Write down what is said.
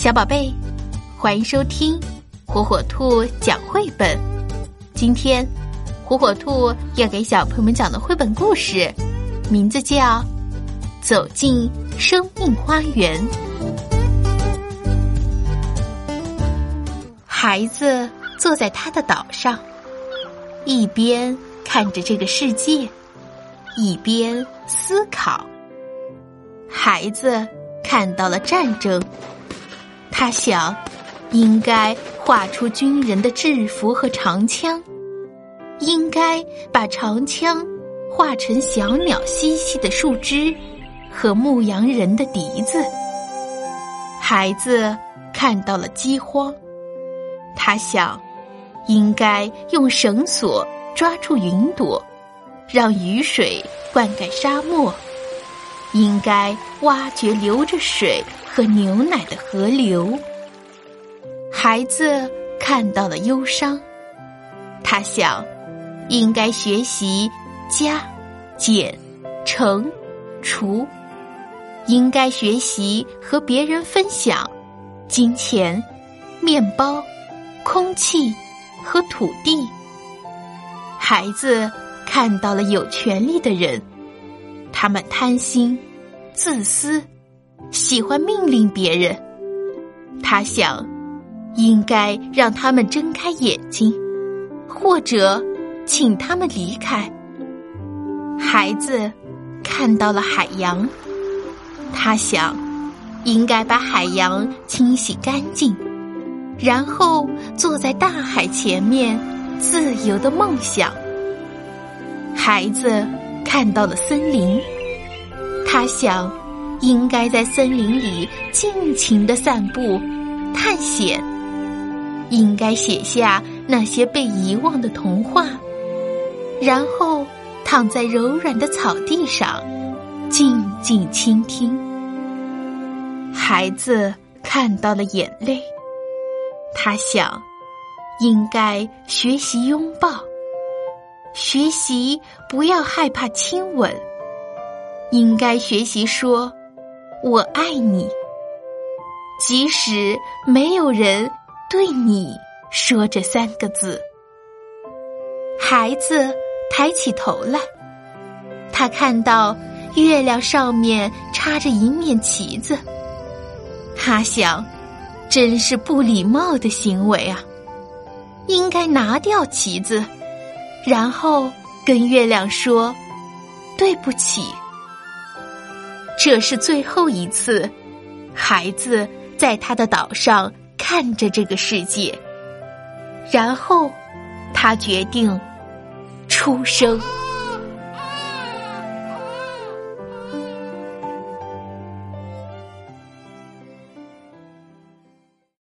小宝贝，欢迎收听火火兔讲绘本。今天，火火兔要给小朋友们讲的绘本故事，名字叫《走进生命花园》。孩子坐在他的岛上，一边看着这个世界，一边思考。孩子看到了战争。他想，应该画出军人的制服和长枪，应该把长枪画成小鸟嬉戏的树枝和牧羊人的笛子。孩子看到了饥荒，他想，应该用绳索抓住云朵，让雨水灌溉沙漠，应该挖掘流着水。和牛奶的河流，孩子看到了忧伤，他想，应该学习加、减、乘、除，应该学习和别人分享金钱、面包、空气和土地。孩子看到了有权利的人，他们贪心、自私。喜欢命令别人，他想，应该让他们睁开眼睛，或者请他们离开。孩子看到了海洋，他想，应该把海洋清洗干净，然后坐在大海前面，自由的梦想。孩子看到了森林，他想。应该在森林里尽情的散步、探险。应该写下那些被遗忘的童话，然后躺在柔软的草地上，静静倾听。孩子看到了眼泪，他想，应该学习拥抱，学习不要害怕亲吻，应该学习说。我爱你，即使没有人对你说这三个字。孩子抬起头来，他看到月亮上面插着一面旗子。他想，真是不礼貌的行为啊！应该拿掉旗子，然后跟月亮说对不起。这是最后一次，孩子在他的岛上看着这个世界，然后他决定出生。